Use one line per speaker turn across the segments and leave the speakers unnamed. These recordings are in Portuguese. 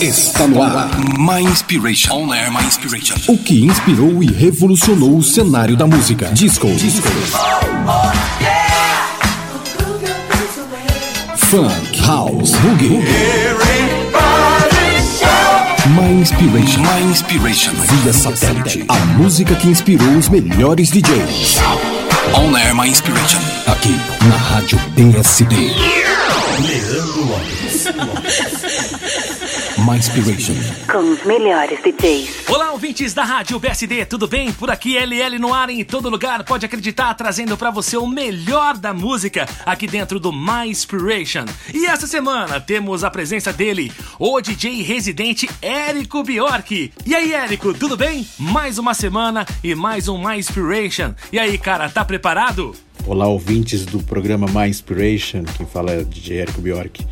Está no ar.
My Inspiration. On Air My Inspiration.
O que inspirou e revolucionou o cenário da música. Disco. Disco. Funk, House, Boogie. My Inspiration.
My Inspiration.
Via satélite. A música que inspirou os melhores DJs.
On Air My Inspiration.
Aqui na Rádio PSD.
Leandro Lopes.
My Inspiration.
Com os melhores DJs.
Olá, ouvintes da Rádio BSD, tudo bem? Por aqui, LL no ar em todo lugar, pode acreditar, trazendo para você o melhor da música aqui dentro do My Inspiration. E essa semana temos a presença dele, o DJ residente Érico Bjork. E aí, Érico, tudo bem? Mais uma semana e mais um My Inspiration. E aí, cara, tá preparado?
Olá, ouvintes do programa My Inspiration, quem fala é DJ Érico Bjork.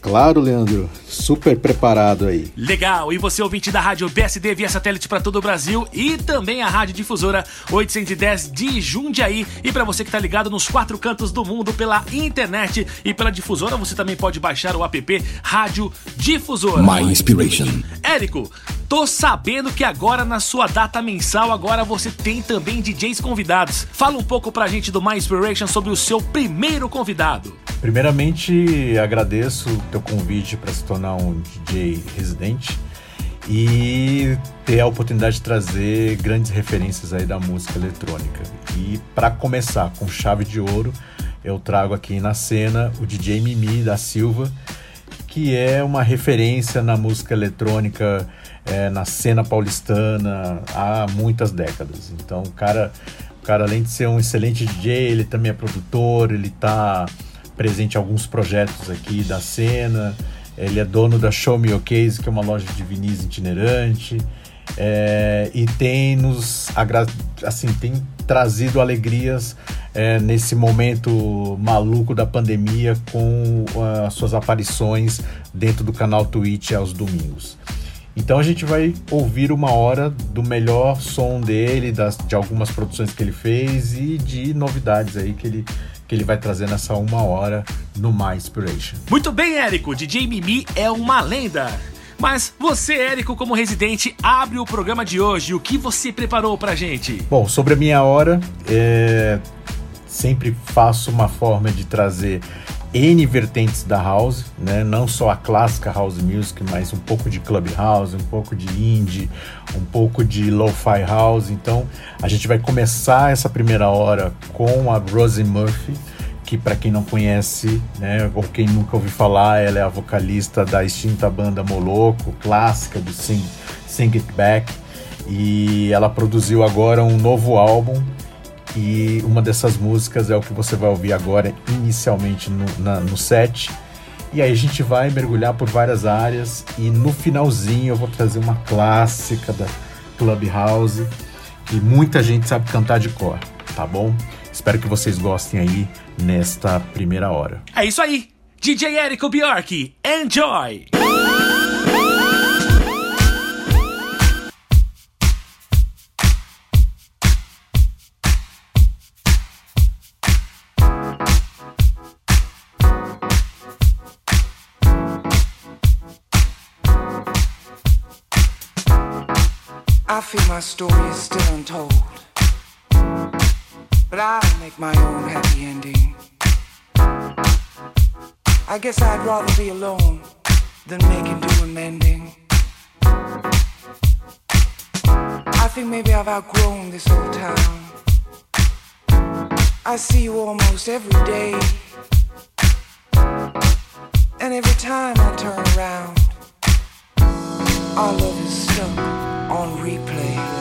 Claro, Leandro, super preparado aí.
Legal, e você ouvinte da rádio BSD via satélite para todo o Brasil e também a rádio difusora 810 de Jundiaí. E para você que tá ligado nos quatro cantos do mundo pela internet e pela difusora, você também pode baixar o app Rádio Difusora.
My Inspiration.
Érico, tô sabendo que agora na sua data mensal agora você tem também DJs convidados. Fala um pouco pra gente do My Inspiration sobre o seu primeiro convidado.
Primeiramente, agradeço o teu convite para se tornar um DJ residente e ter a oportunidade de trazer grandes referências aí da música eletrônica. E para começar com chave de ouro, eu trago aqui na cena o DJ Mimi da Silva, que é uma referência na música eletrônica, é, na cena paulistana há muitas décadas. Então, o cara, o cara, além de ser um excelente DJ, ele também é produtor, ele está presente em alguns projetos aqui da cena. Ele é dono da Show Me Case, que é uma loja de vinis itinerante. É, e tem nos assim tem trazido alegrias é, nesse momento maluco da pandemia com uh, as suas aparições dentro do canal Twitch aos domingos. Então a gente vai ouvir uma hora do melhor som dele, das, de algumas produções que ele fez e de novidades aí que ele, que ele vai trazer nessa uma hora no My Inspiration.
Muito bem, Érico, DJ Mimi é uma lenda. Mas você, Érico, como residente, abre o programa de hoje. O que você preparou pra gente?
Bom, sobre a minha hora, é... sempre faço uma forma de trazer N vertentes da house, né? não só a clássica house music, mas um pouco de club house, um pouco de indie, um pouco de lo-fi house. Então a gente vai começar essa primeira hora com a Rosie Murphy, que para quem não conhece, né, ou quem nunca ouviu falar, ela é a vocalista da extinta banda Moloco, clássica do Sing, Sing It Back, e ela produziu agora um novo álbum e uma dessas músicas é o que você vai ouvir agora inicialmente no, na, no set. E aí a gente vai mergulhar por várias áreas e no finalzinho eu vou trazer uma clássica da Clubhouse que muita gente sabe cantar de cor, tá bom? Espero que vocês gostem aí nesta primeira hora.
É isso aí! DJ Érico Bjork, enjoy!
I feel my story is still untold. But I'll make my own happy ending. I guess I'd rather be alone than making do and mending. I think maybe I've outgrown this old town. I see you almost every day. And every time I turn around, our love is stuck on replay.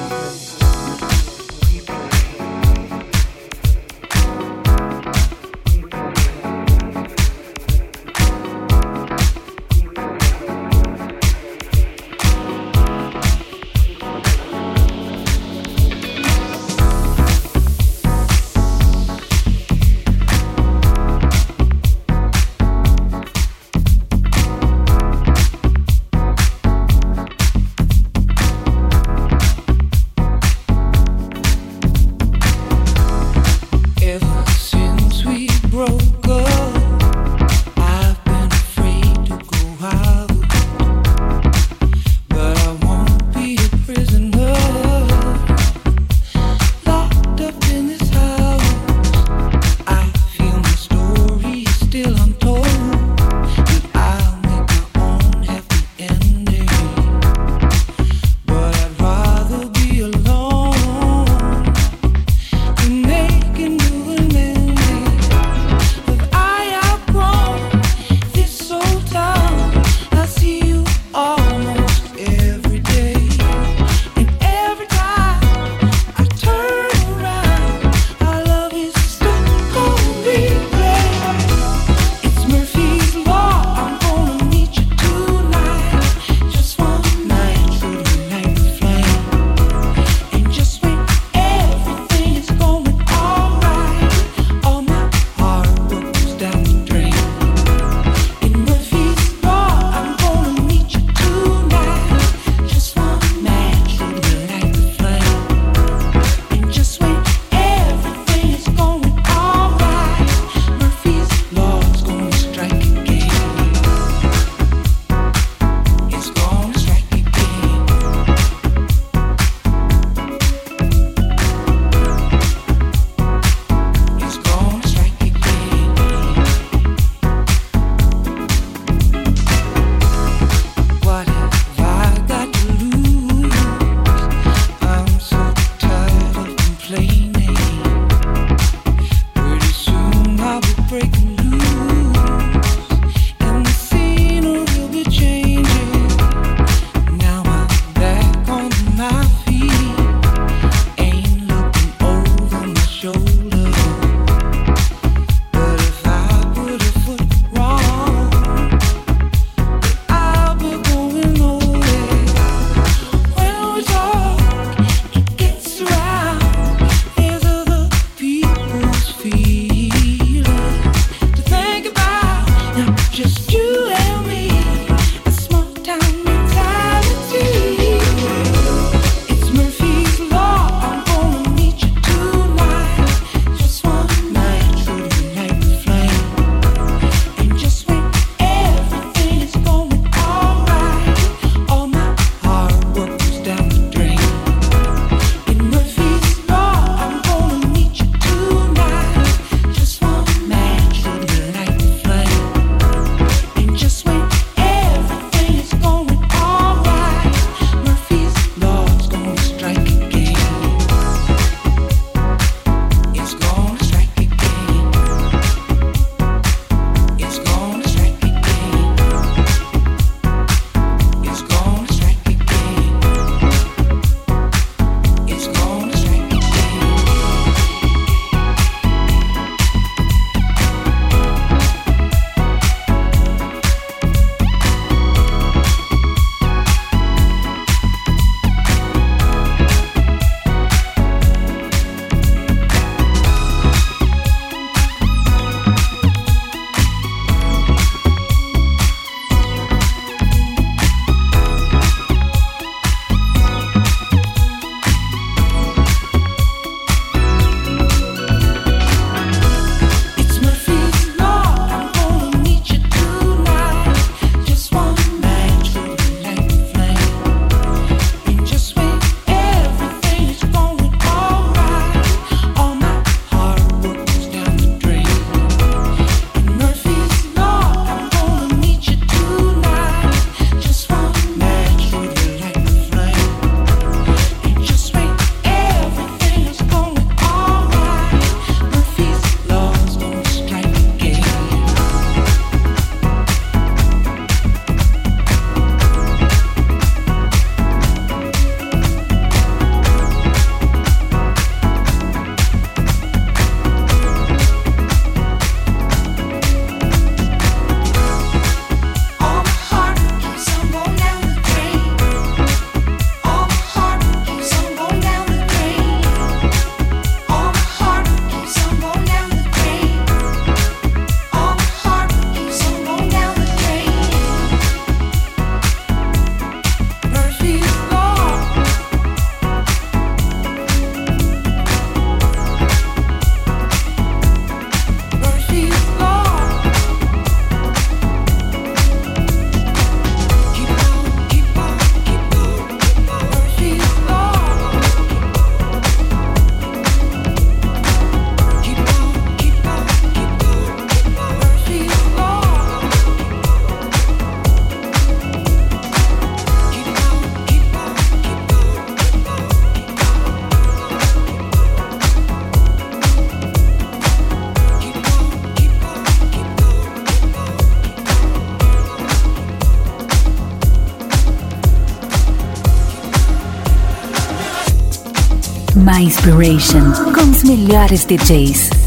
Inspiration, com os melhores DJs.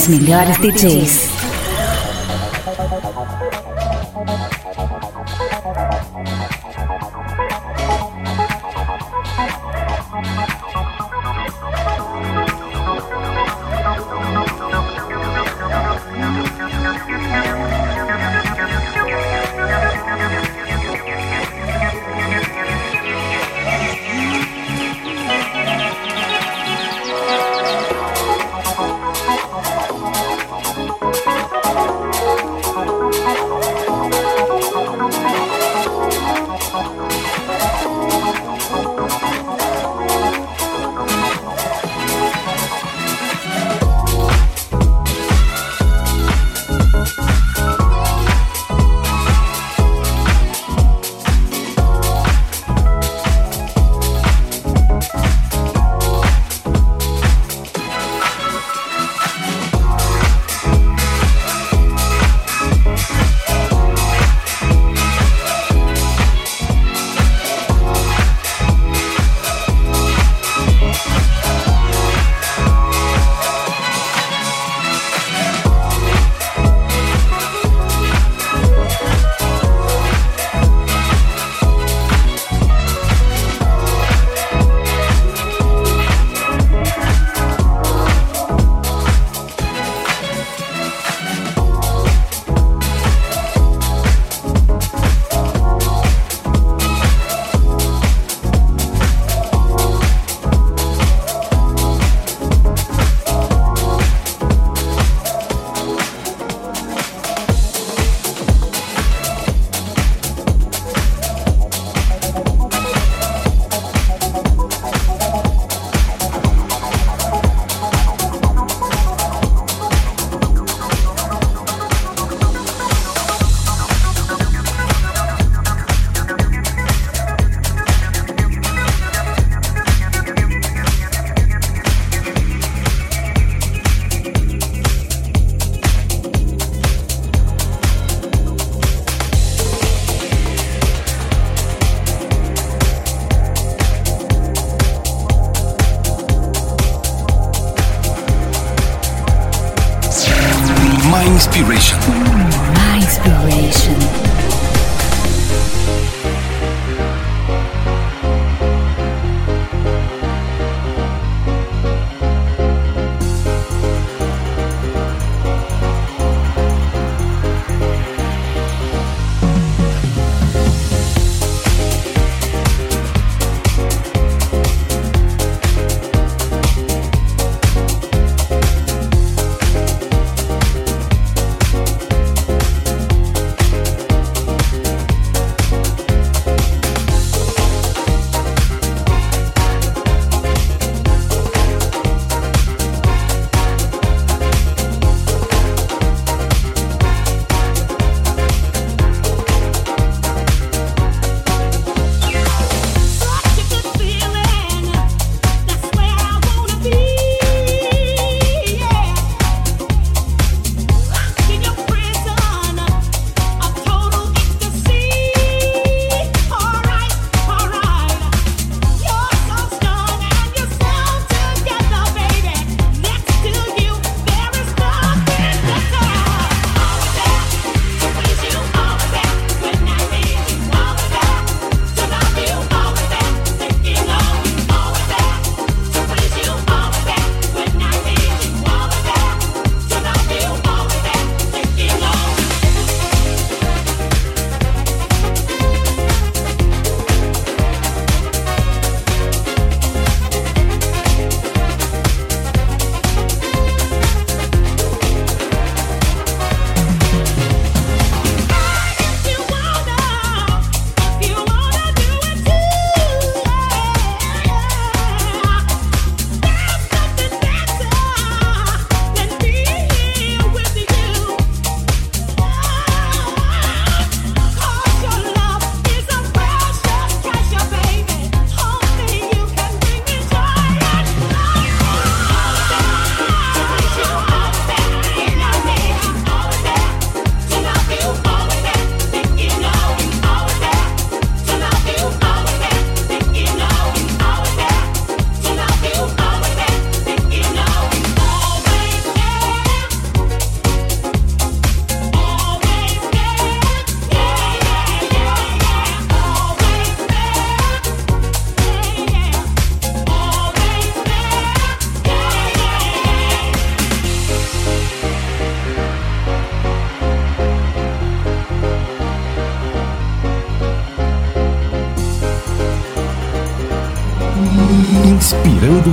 Os melhores DJs.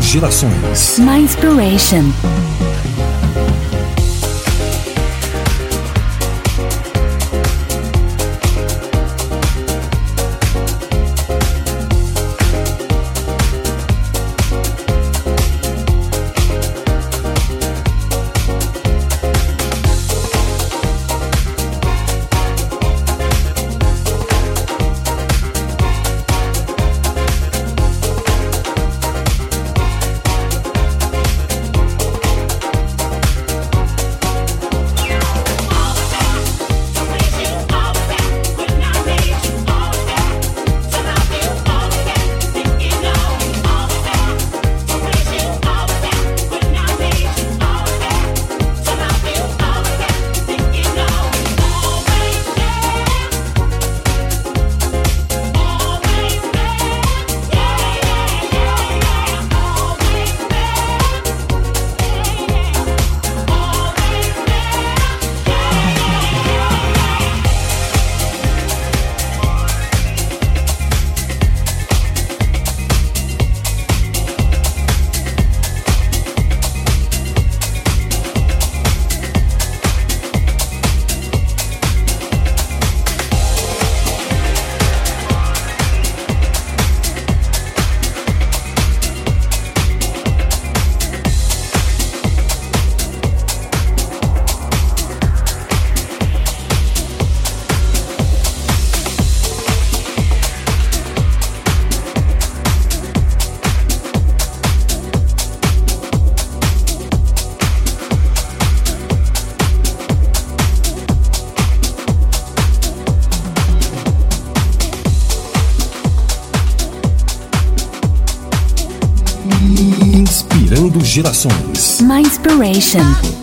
Gerações.
My Inspiration.
Gerações.
My Inspiration.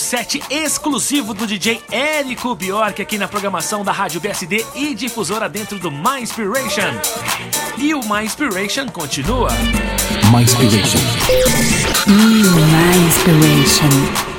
Set exclusivo do DJ Érico Bjork aqui na programação da Rádio BSD e difusora dentro do My Inspiration. E o My Inspiration continua.
My Inspiration.
My Inspiration.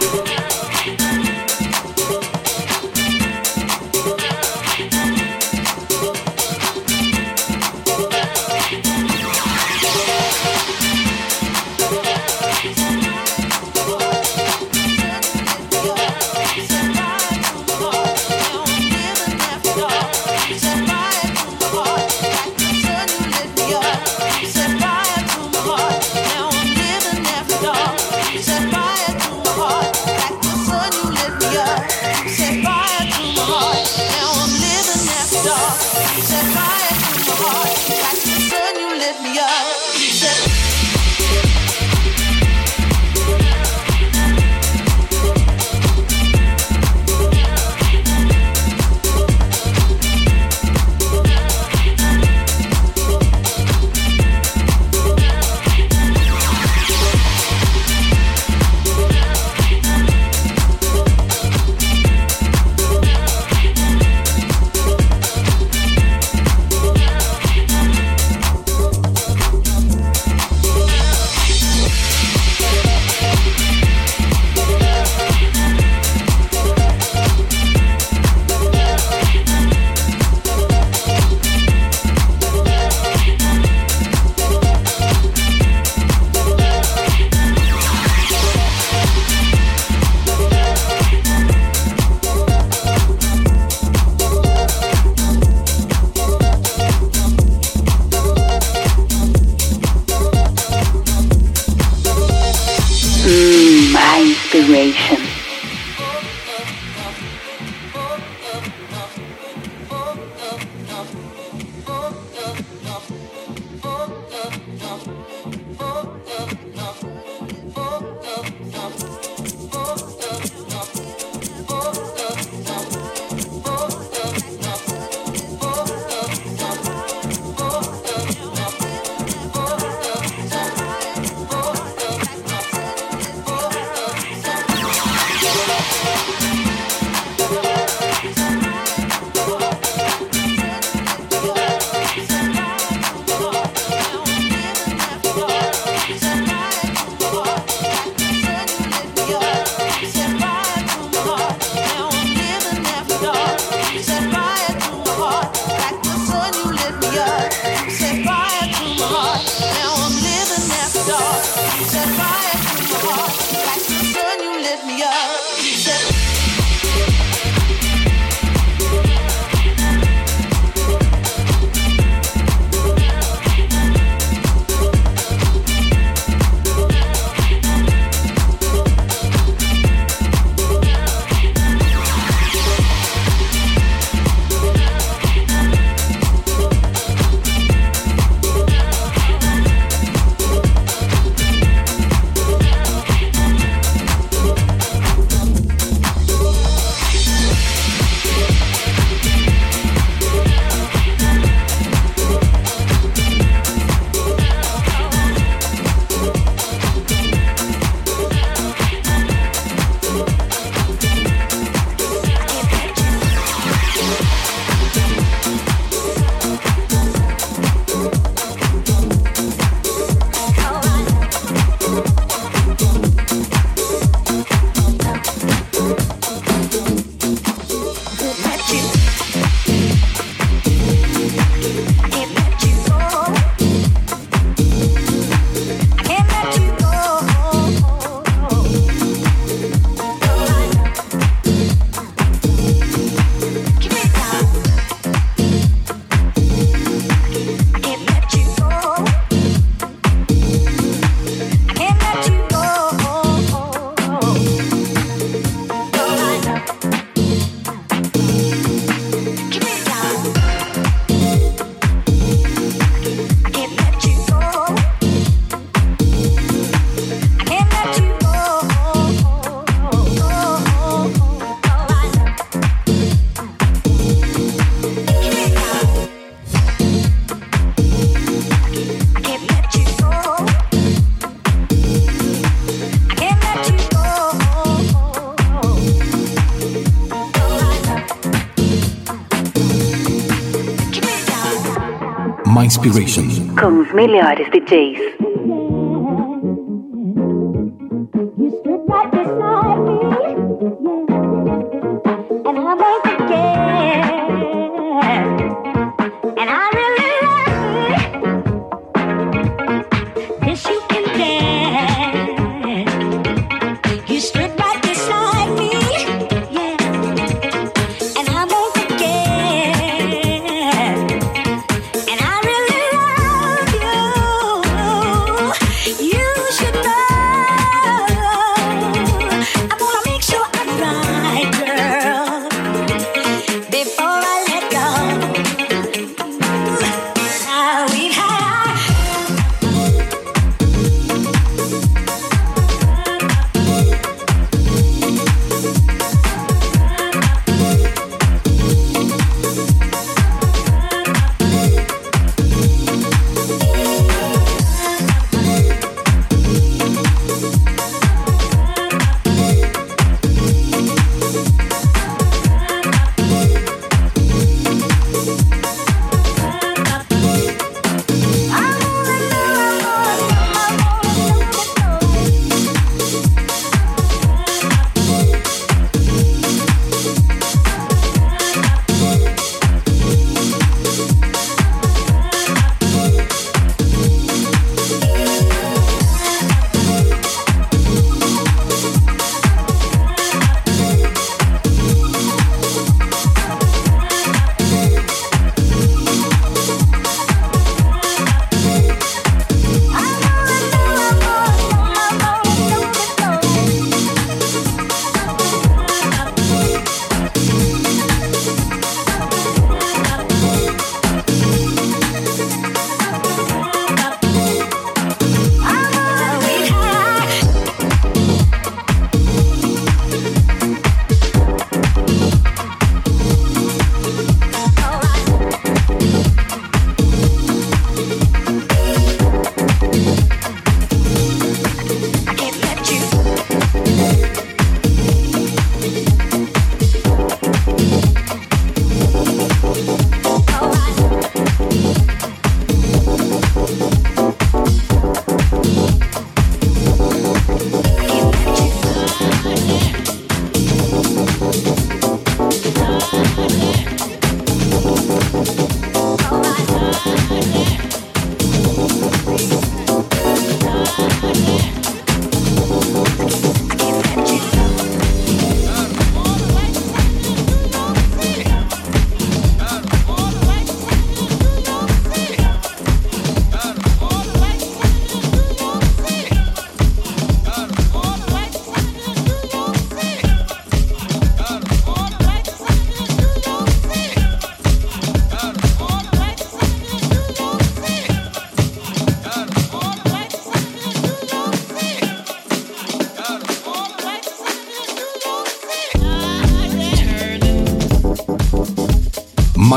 Inspiration.
Con os melhores DJs.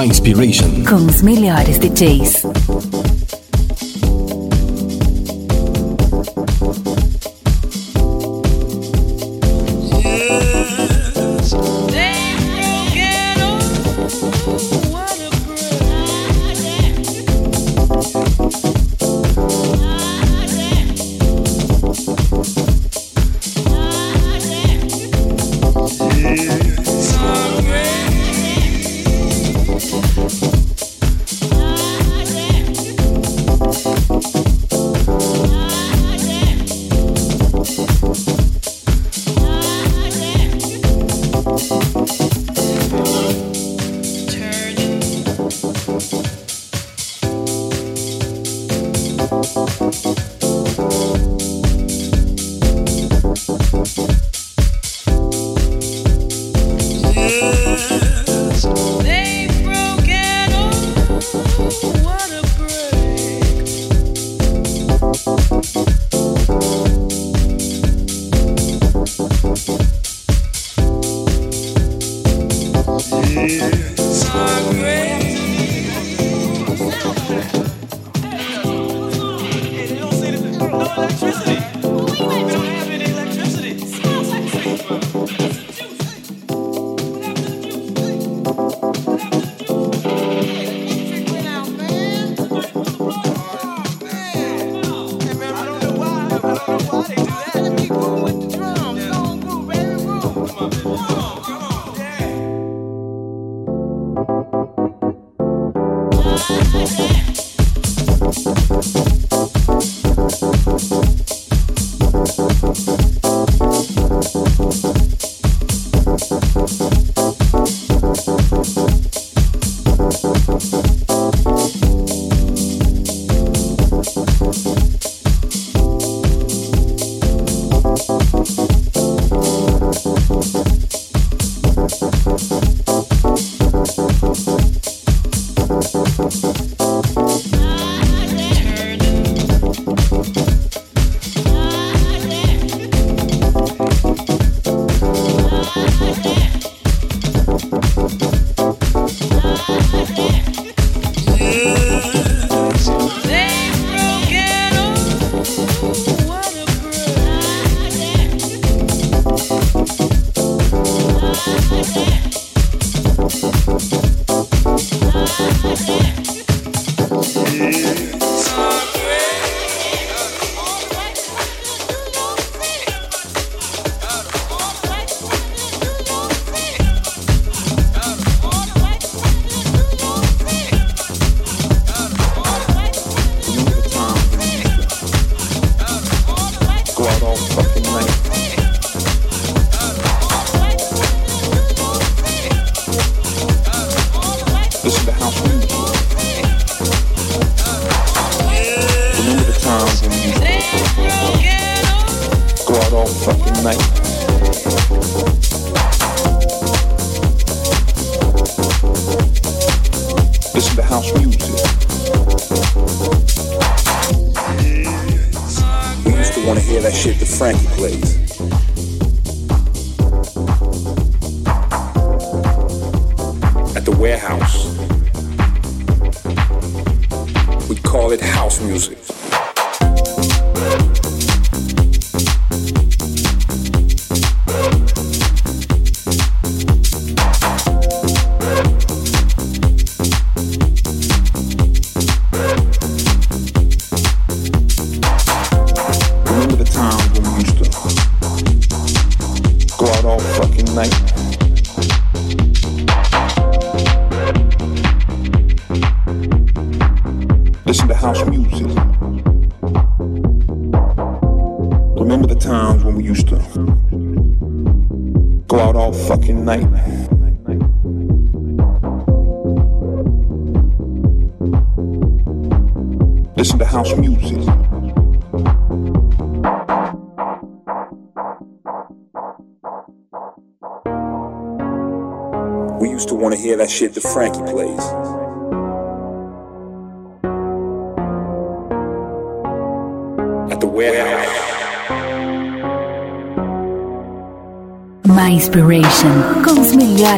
Inspiration.
Com os melhores DJs.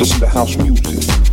Listen to house music.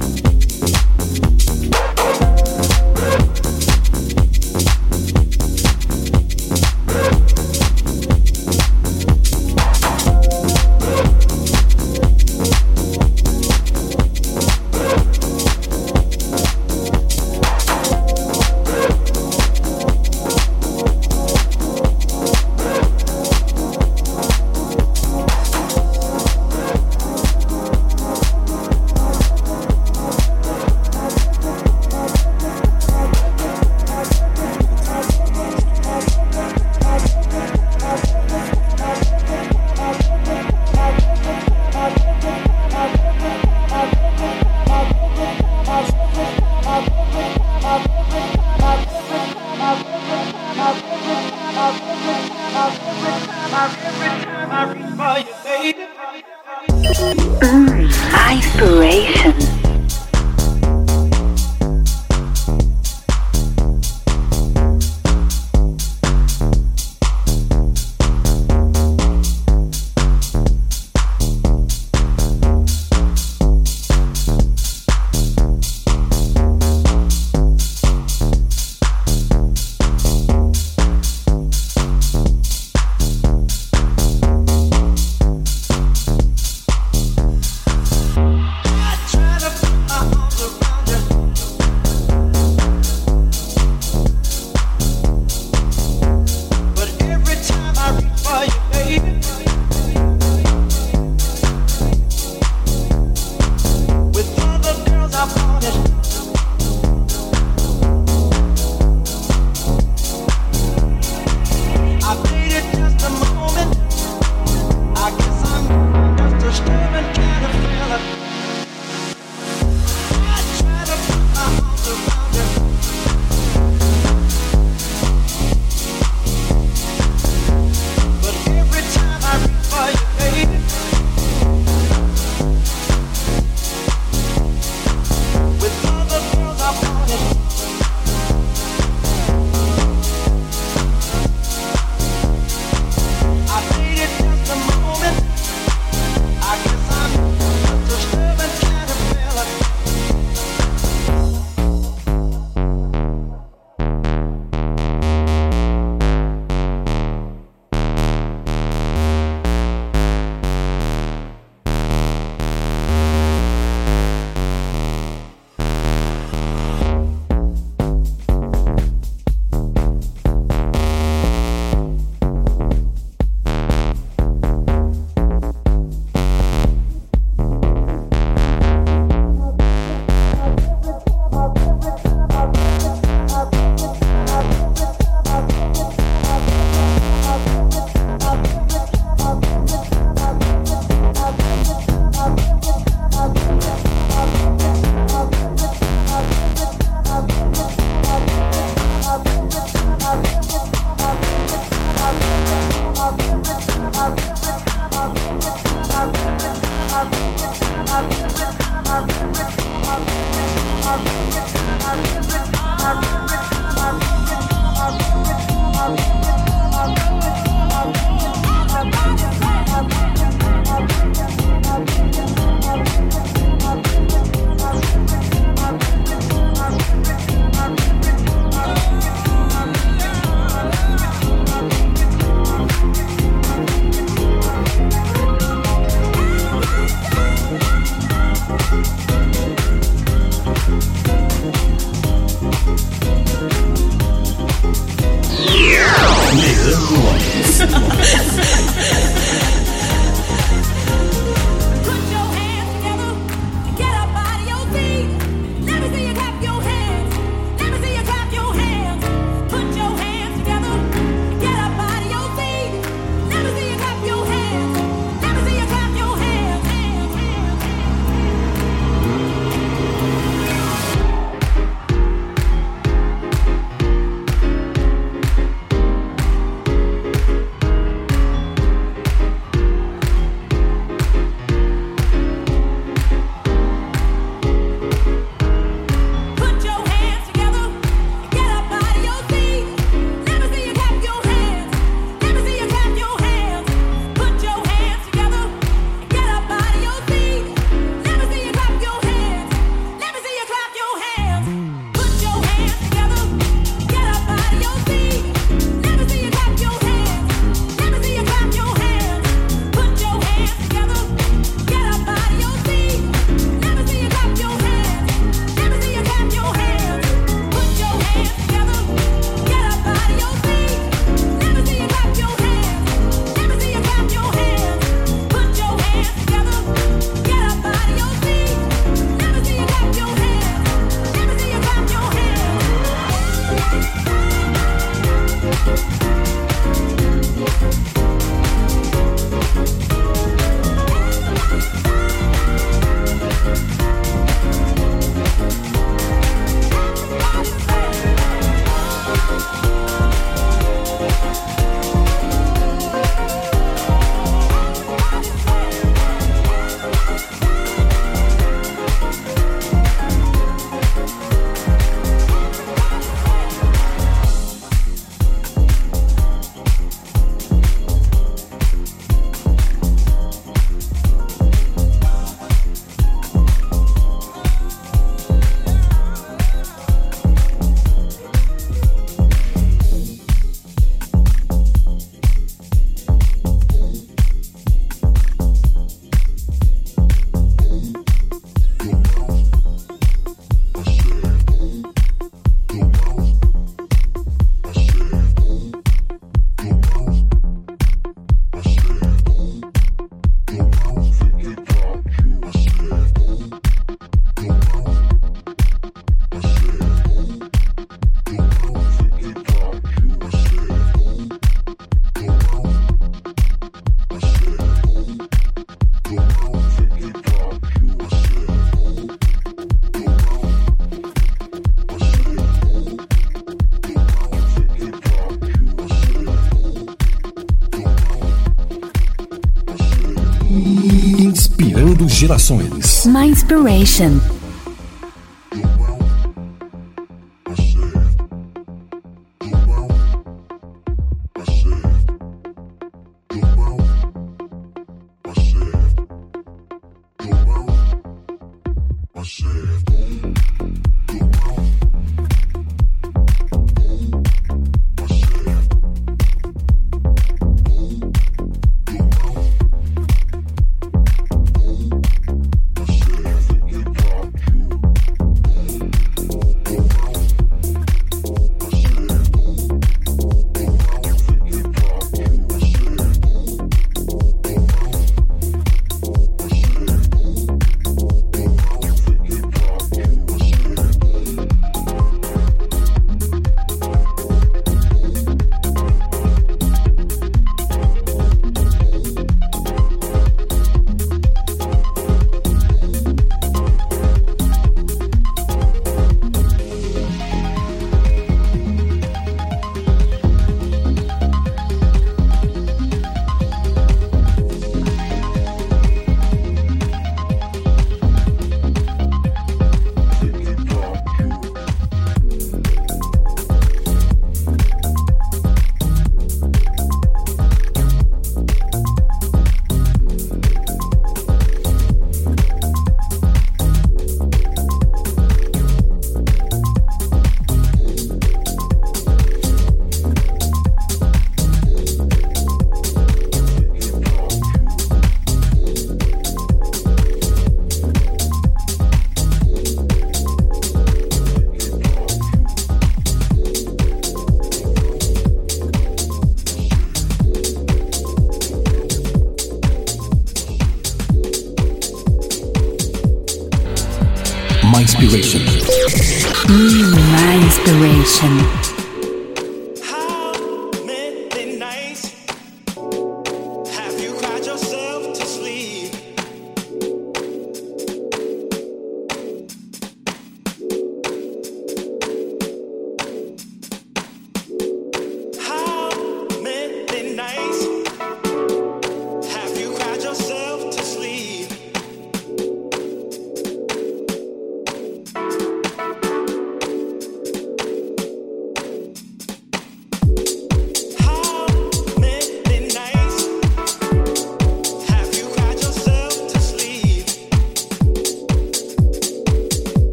Inspirando gerações.
My Inspiration.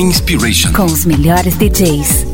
Inspiration.
Com os melhores DJs.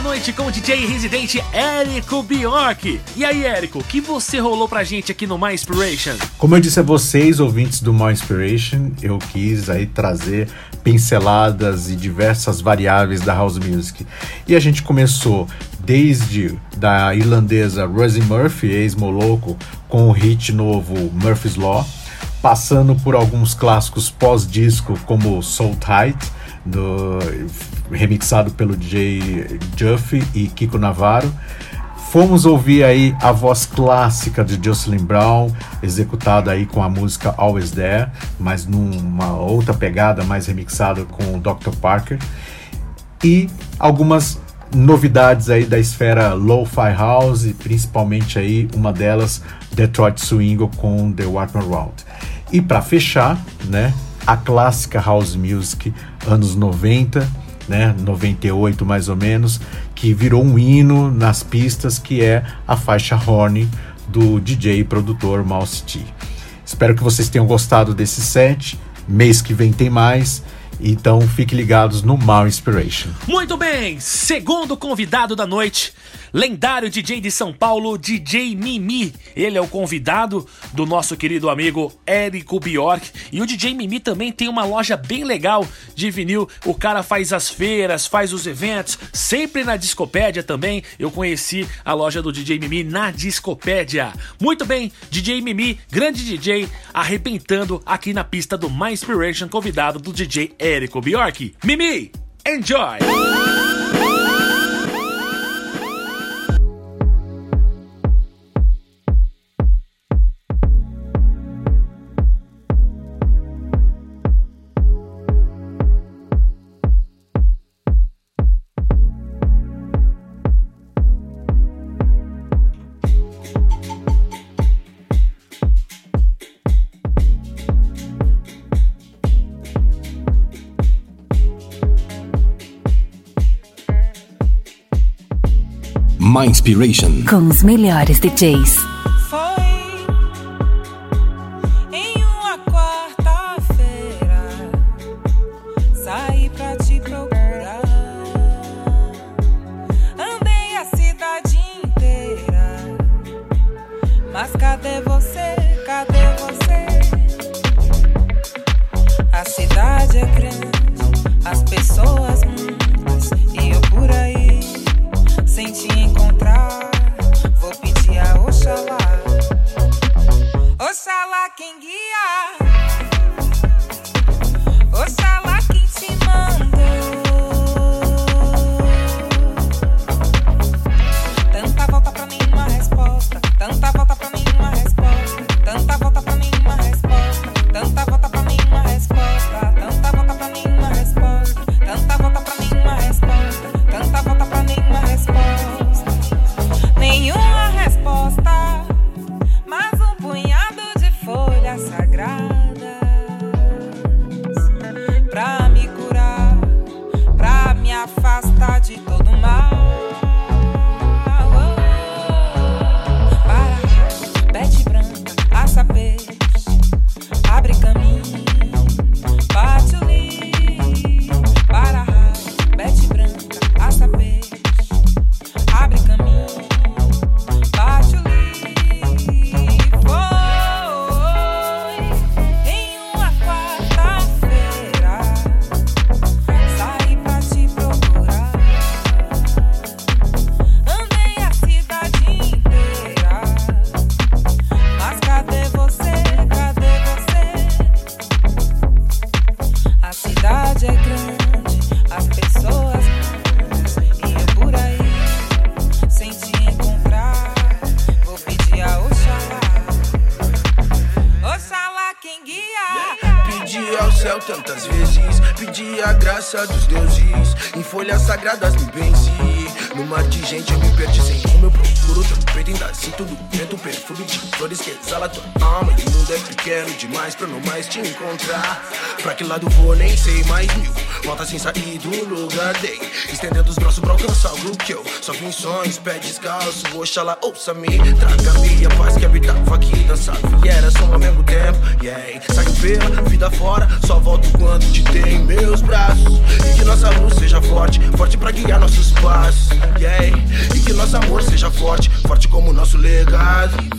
Noite com o DJ residente Érico Bjork. E aí, Érico, o que você rolou pra gente aqui no My Inspiration?
Como eu disse a vocês, ouvintes do My Inspiration, eu quis aí trazer pinceladas e diversas variáveis da house music. E a gente começou desde da irlandesa Rosie Murphy, ex-moloco, com o hit novo Murphy's Law, passando por alguns clássicos pós-disco como Soul Tight, do, remixado pelo DJ Juffy e Kiko Navarro. Fomos ouvir aí a voz clássica de Jocelyn Brown, executada aí com a música Always There, mas numa outra pegada mais remixada com o Dr. Parker. E algumas novidades aí da esfera lo-fi house, principalmente aí uma delas Detroit Swing com The Wartman Round. E para fechar, né, a clássica house music anos 90, né, 98 mais ou menos, que virou um hino nas pistas, que é a faixa Horny do DJ e produtor Mouse T. Espero que vocês tenham gostado desse set. Mês que vem tem mais. Então fiquem ligados no Mal Inspiration.
Muito bem, segundo convidado da noite, lendário DJ de São Paulo, DJ Mimi. Ele é o convidado do nosso querido amigo Érico Bjork. E o DJ Mimi também tem uma loja bem legal de vinil. O cara faz as feiras, faz os eventos, sempre na Discopédia também. Eu conheci a loja do DJ Mimi na Discopédia. Muito bem, DJ Mimi, grande DJ, arrebentando aqui na pista do My Inspiration, convidado do DJ Érico Bjork. Mimi, enjoy!
My Inspiration.
Com os melhores DJs.
te encontrar. Pra
que lado vou, nem sei mais mil. Volta sem sair do lugar, dei. Estendendo os braços pra alcançar o que eu. Só em sonhos, pé descalço. Oxalá, ouça-me. Traga-me a paz que habitava aqui. Dançava e era só ao mesmo tempo. Yeah, saio pela vida fora. Só volto quando te tem em meus braços. E que nossa luz seja forte, forte pra guiar nossos passos. Yeah, e que nosso amor seja forte, forte como nosso legado.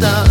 stop.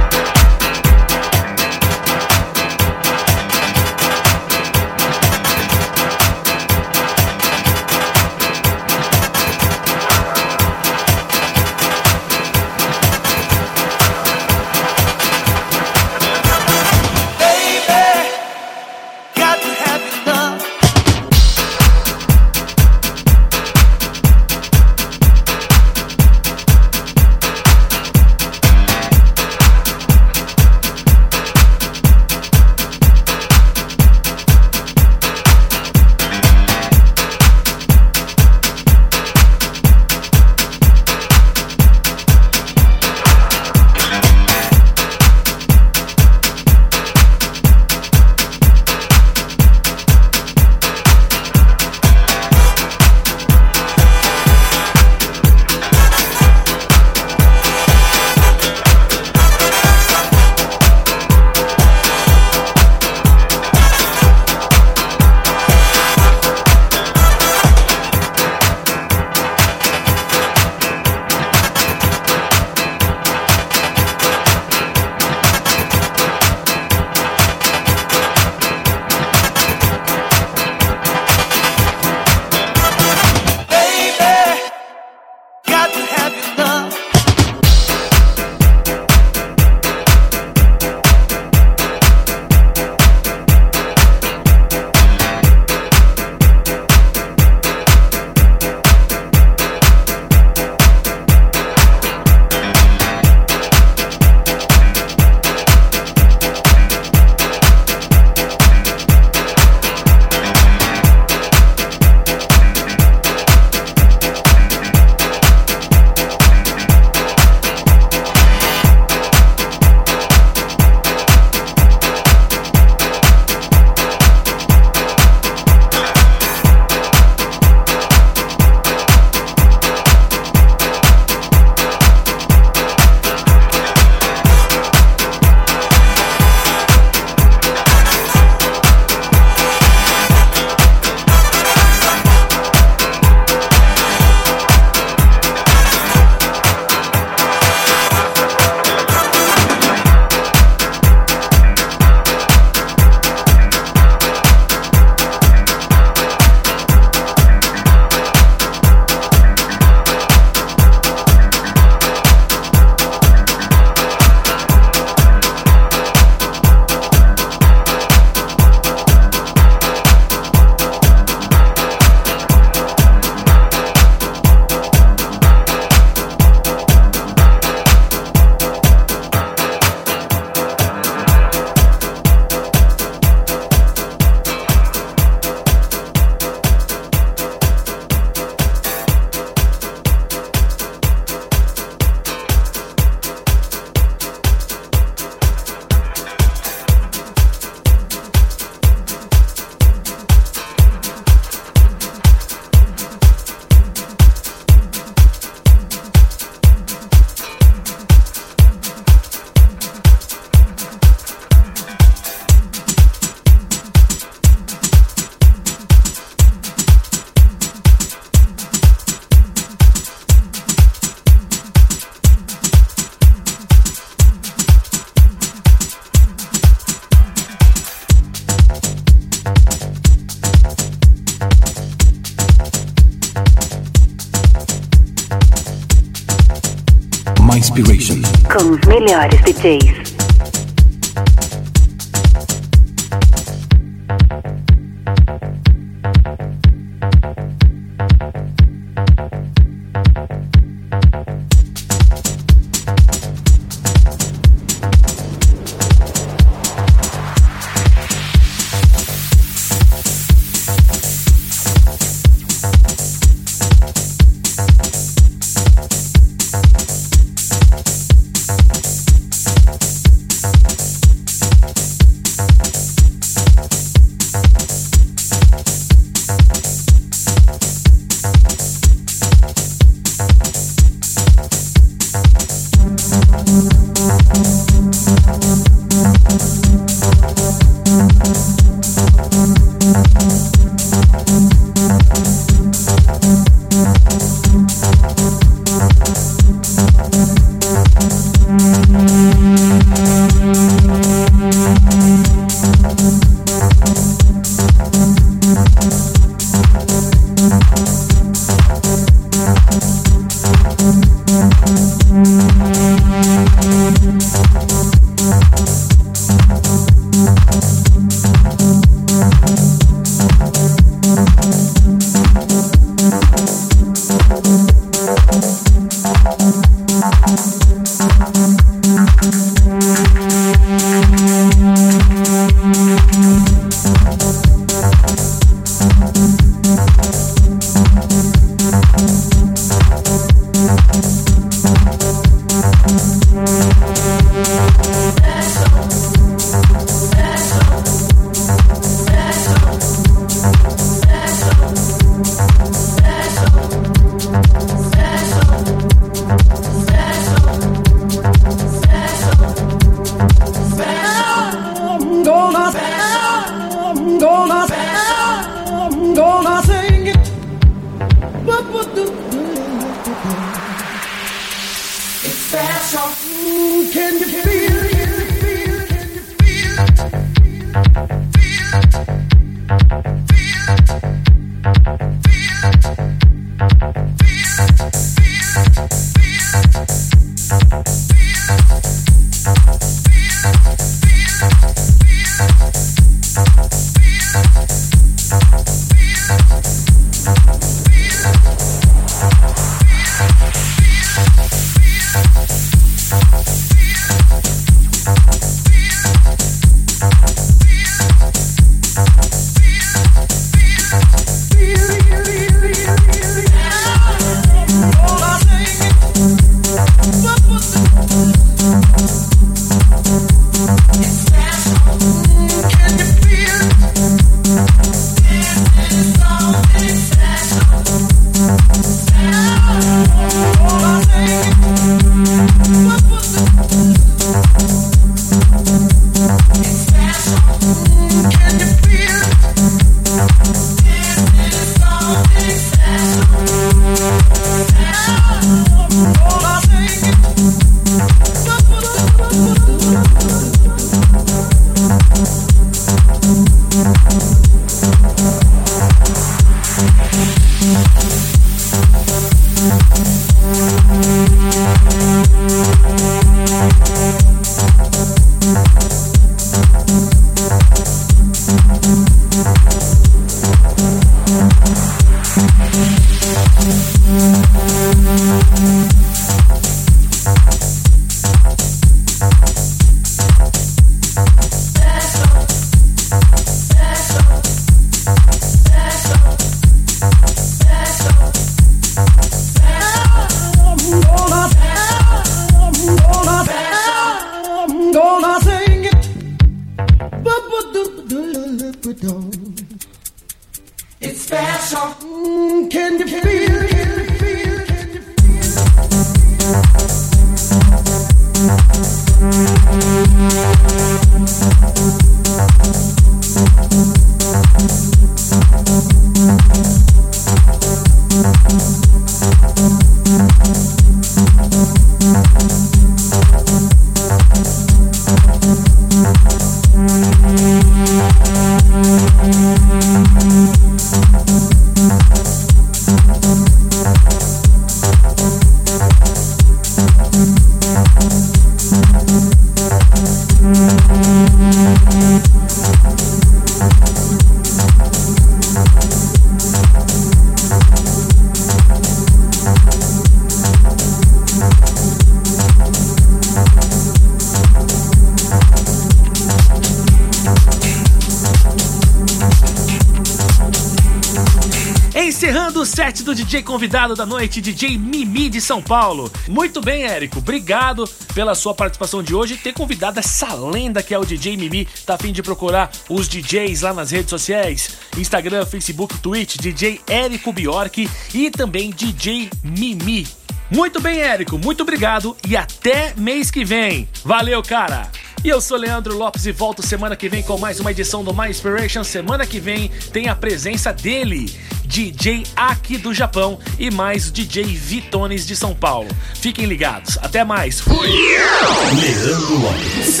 DJ convidado da noite, DJ Mimi de São Paulo. Muito bem, Érico. Obrigado pela sua participação de hoje e ter convidado essa lenda que é o DJ Mimi. Tá a fim de procurar os DJs lá nas redes sociais: Instagram, Facebook, Twitch, DJ Érico Bjork e também DJ Mimi. Muito bem, Érico. Muito obrigado e até mês que vem. Valeu, cara. E eu sou Leandro Lopes e volto semana que vem com mais uma edição do My Inspiration. Semana que vem tem a presença dele, DJ aqui do Japão e mais o DJ Vitones de São Paulo. Fiquem ligados. Até mais. Fui!
Leandro Lopes.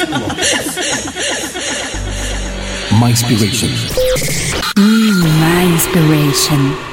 My Inspiration.
Mm, my inspiration.